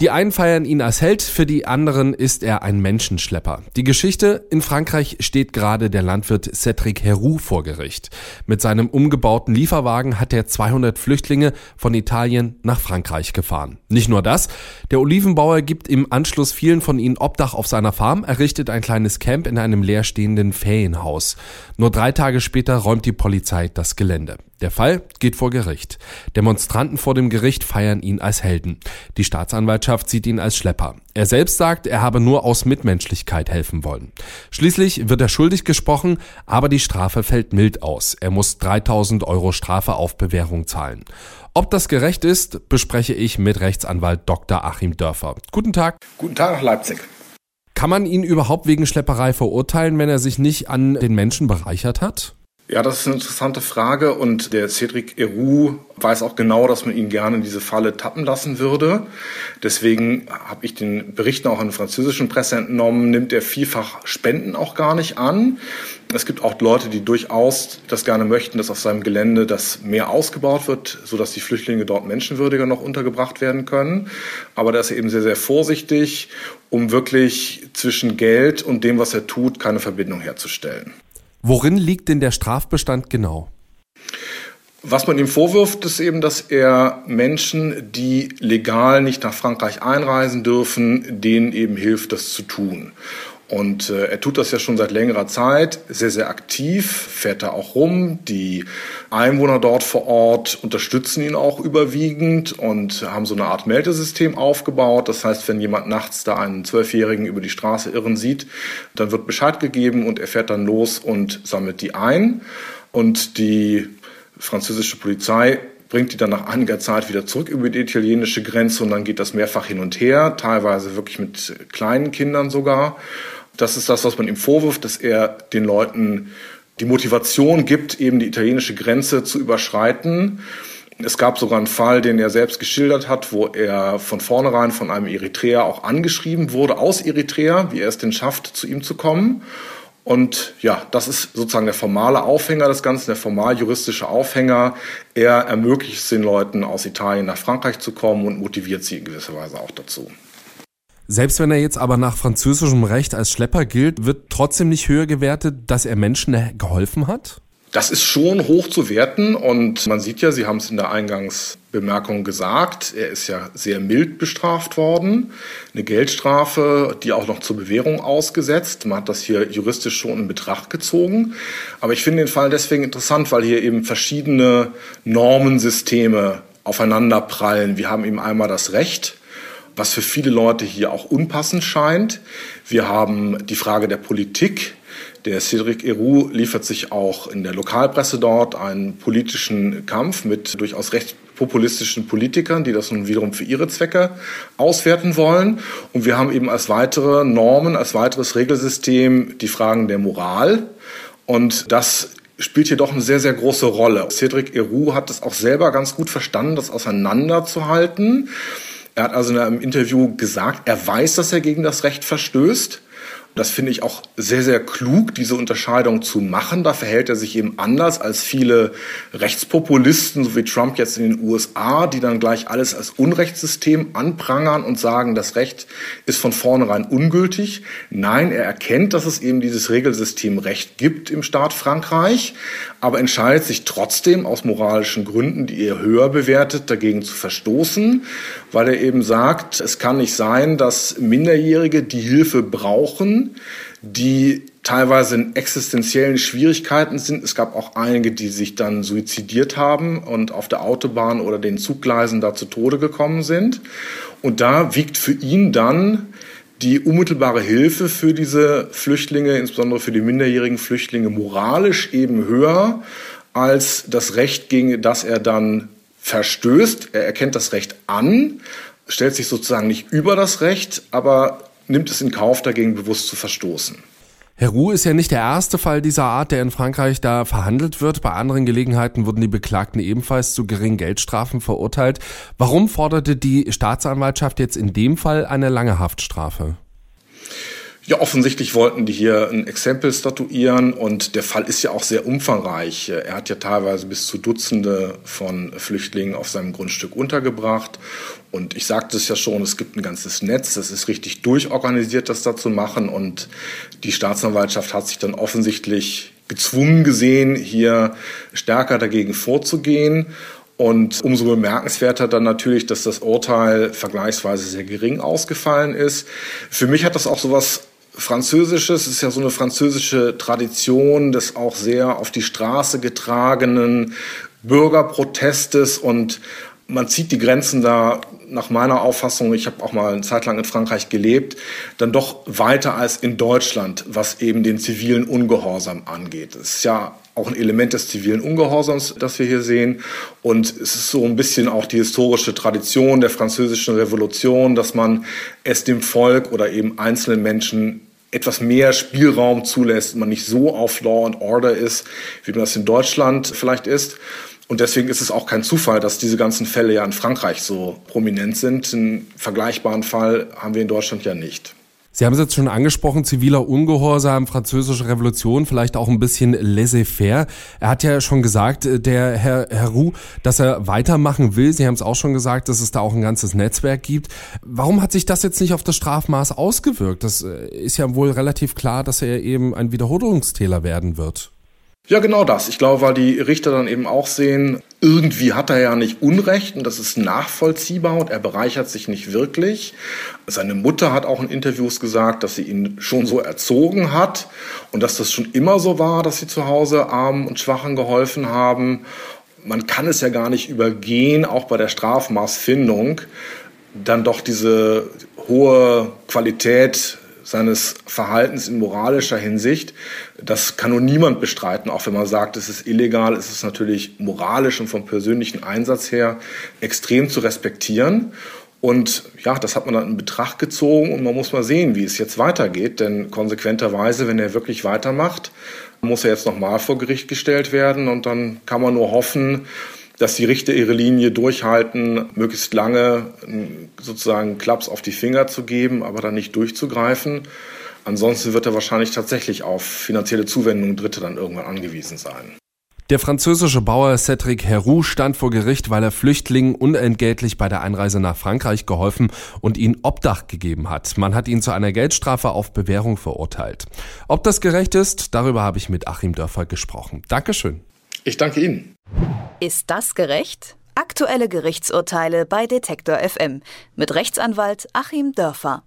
Die einen feiern ihn als Held, für die anderen ist er ein Menschenschlepper. Die Geschichte, in Frankreich steht gerade der Landwirt Cedric Heroux vor Gericht. Mit seinem umgebauten Lieferwagen hat er 200 Flüchtlinge von Italien nach Frankreich gefahren. Nicht nur das, der Olivenbauer gibt im Anschluss vielen von ihnen Obdach auf seiner Farm, errichtet ein kleines Camp in einem leerstehenden Ferienhaus. Nur drei Tage später räumt die Polizei das Gelände. Der Fall geht vor Gericht. Demonstranten vor dem Gericht feiern ihn als Helden. Die Staatsanwaltschaft sieht ihn als Schlepper. Er selbst sagt, er habe nur aus Mitmenschlichkeit helfen wollen. Schließlich wird er schuldig gesprochen, aber die Strafe fällt mild aus. Er muss 3000 Euro Strafe auf Bewährung zahlen. Ob das gerecht ist, bespreche ich mit Rechtsanwalt Dr. Achim Dörfer. Guten Tag. Guten Tag nach Leipzig. Kann man ihn überhaupt wegen Schlepperei verurteilen, wenn er sich nicht an den Menschen bereichert hat? Ja, das ist eine interessante Frage und der Cedric Heroux weiß auch genau, dass man ihn gerne in diese Falle tappen lassen würde. Deswegen habe ich den Berichten auch in der französischen Presse entnommen, nimmt er vielfach Spenden auch gar nicht an. Es gibt auch Leute, die durchaus das gerne möchten, dass auf seinem Gelände das mehr ausgebaut wird, sodass die Flüchtlinge dort menschenwürdiger noch untergebracht werden können. Aber da ist er eben sehr, sehr vorsichtig, um wirklich zwischen Geld und dem, was er tut, keine Verbindung herzustellen. Worin liegt denn der Strafbestand genau? Was man ihm vorwirft, ist eben, dass er Menschen, die legal nicht nach Frankreich einreisen dürfen, denen eben hilft, das zu tun. Und äh, er tut das ja schon seit längerer Zeit, sehr, sehr aktiv, fährt da auch rum. Die Einwohner dort vor Ort unterstützen ihn auch überwiegend und haben so eine Art Meldesystem aufgebaut. Das heißt, wenn jemand nachts da einen Zwölfjährigen über die Straße irren sieht, dann wird Bescheid gegeben und er fährt dann los und sammelt die ein. Und die französische Polizei bringt die dann nach einiger Zeit wieder zurück über die italienische Grenze und dann geht das mehrfach hin und her, teilweise wirklich mit kleinen Kindern sogar. Das ist das, was man ihm vorwirft, dass er den Leuten die Motivation gibt, eben die italienische Grenze zu überschreiten. Es gab sogar einen Fall, den er selbst geschildert hat, wo er von vornherein von einem Eritreer auch angeschrieben wurde, aus Eritrea, wie er es denn schafft, zu ihm zu kommen. Und ja, das ist sozusagen der formale Aufhänger des Ganzen, der formal juristische Aufhänger. Er ermöglicht es den Leuten, aus Italien nach Frankreich zu kommen und motiviert sie in gewisser Weise auch dazu. Selbst wenn er jetzt aber nach französischem Recht als Schlepper gilt, wird trotzdem nicht höher gewertet, dass er Menschen geholfen hat? Das ist schon hoch zu werten und man sieht ja, Sie haben es in der Eingangsbemerkung gesagt, er ist ja sehr mild bestraft worden. Eine Geldstrafe, die auch noch zur Bewährung ausgesetzt. Man hat das hier juristisch schon in Betracht gezogen. Aber ich finde den Fall deswegen interessant, weil hier eben verschiedene Normensysteme aufeinander prallen. Wir haben eben einmal das Recht, was für viele Leute hier auch unpassend scheint. Wir haben die Frage der Politik. Der Cédric Heroux liefert sich auch in der Lokalpresse dort einen politischen Kampf mit durchaus recht populistischen Politikern, die das nun wiederum für ihre Zwecke auswerten wollen. Und wir haben eben als weitere Normen, als weiteres Regelsystem die Fragen der Moral. Und das spielt hier doch eine sehr, sehr große Rolle. Cédric Heroux hat es auch selber ganz gut verstanden, das auseinanderzuhalten. Er hat also in einem Interview gesagt, er weiß, dass er gegen das Recht verstößt. Das finde ich auch sehr, sehr klug, diese Unterscheidung zu machen. Da verhält er sich eben anders als viele Rechtspopulisten, so wie Trump jetzt in den USA, die dann gleich alles als Unrechtssystem anprangern und sagen, das Recht ist von vornherein ungültig. Nein, er erkennt, dass es eben dieses Regelsystem Recht gibt im Staat Frankreich, aber entscheidet sich trotzdem aus moralischen Gründen, die er höher bewertet, dagegen zu verstoßen, weil er eben sagt, es kann nicht sein, dass Minderjährige die Hilfe brauchen, die teilweise in existenziellen Schwierigkeiten sind. Es gab auch einige, die sich dann suizidiert haben und auf der Autobahn oder den Zuggleisen da zu Tode gekommen sind. Und da wiegt für ihn dann die unmittelbare Hilfe für diese Flüchtlinge, insbesondere für die minderjährigen Flüchtlinge, moralisch eben höher als das Recht, gegen das er dann verstößt. Er erkennt das Recht an, stellt sich sozusagen nicht über das Recht, aber nimmt es in Kauf, dagegen bewusst zu verstoßen. Herr Ruh ist ja nicht der erste Fall dieser Art, der in Frankreich da verhandelt wird. Bei anderen Gelegenheiten wurden die Beklagten ebenfalls zu geringen Geldstrafen verurteilt. Warum forderte die Staatsanwaltschaft jetzt in dem Fall eine lange Haftstrafe? Ja, offensichtlich wollten die hier ein Exempel statuieren und der Fall ist ja auch sehr umfangreich. Er hat ja teilweise bis zu Dutzende von Flüchtlingen auf seinem Grundstück untergebracht. Und ich sagte es ja schon, es gibt ein ganzes Netz, das ist richtig durchorganisiert, das da zu machen. Und die Staatsanwaltschaft hat sich dann offensichtlich gezwungen gesehen, hier stärker dagegen vorzugehen. Und umso bemerkenswerter dann natürlich, dass das Urteil vergleichsweise sehr gering ausgefallen ist. Für mich hat das auch sowas Französisches, es ist ja so eine französische Tradition des auch sehr auf die Straße getragenen Bürgerprotestes und man zieht die Grenzen da nach meiner Auffassung, ich habe auch mal eine Zeit lang in Frankreich gelebt, dann doch weiter als in Deutschland, was eben den zivilen Ungehorsam angeht. Es ist ja auch ein Element des zivilen Ungehorsams, das wir hier sehen. Und es ist so ein bisschen auch die historische Tradition der französischen Revolution, dass man es dem Volk oder eben einzelnen Menschen etwas mehr Spielraum zulässt, man nicht so auf Law and Order ist, wie man das in Deutschland vielleicht ist. Und deswegen ist es auch kein Zufall, dass diese ganzen Fälle ja in Frankreich so prominent sind. Einen vergleichbaren Fall haben wir in Deutschland ja nicht. Sie haben es jetzt schon angesprochen, ziviler Ungehorsam, französische Revolution, vielleicht auch ein bisschen laissez-faire. Er hat ja schon gesagt, äh, der Herr, Herr Roux, dass er weitermachen will. Sie haben es auch schon gesagt, dass es da auch ein ganzes Netzwerk gibt. Warum hat sich das jetzt nicht auf das Strafmaß ausgewirkt? Das äh, ist ja wohl relativ klar, dass er eben ein Wiederholungstäler werden wird. Ja, genau das. Ich glaube, weil die Richter dann eben auch sehen, irgendwie hat er ja nicht Unrecht und das ist nachvollziehbar und er bereichert sich nicht wirklich. Seine Mutter hat auch in Interviews gesagt, dass sie ihn schon so erzogen hat und dass das schon immer so war, dass sie zu Hause Armen und Schwachen geholfen haben. Man kann es ja gar nicht übergehen, auch bei der Strafmaßfindung, dann doch diese hohe Qualität seines Verhaltens in moralischer Hinsicht. Das kann nur niemand bestreiten, auch wenn man sagt, es ist illegal, es ist natürlich moralisch und vom persönlichen Einsatz her extrem zu respektieren. Und ja, das hat man dann in Betracht gezogen und man muss mal sehen, wie es jetzt weitergeht. Denn konsequenterweise, wenn er wirklich weitermacht, muss er jetzt nochmal vor Gericht gestellt werden und dann kann man nur hoffen, dass die Richter ihre Linie durchhalten, möglichst lange sozusagen Klaps auf die Finger zu geben, aber dann nicht durchzugreifen. Ansonsten wird er wahrscheinlich tatsächlich auf finanzielle Zuwendungen Dritte dann irgendwann angewiesen sein. Der französische Bauer Cedric Heroux stand vor Gericht, weil er Flüchtlingen unentgeltlich bei der Einreise nach Frankreich geholfen und ihnen Obdach gegeben hat. Man hat ihn zu einer Geldstrafe auf Bewährung verurteilt. Ob das gerecht ist, darüber habe ich mit Achim Dörfer gesprochen. Dankeschön. Ich danke Ihnen. Ist das gerecht? Aktuelle Gerichtsurteile bei Detektor FM mit Rechtsanwalt Achim Dörfer.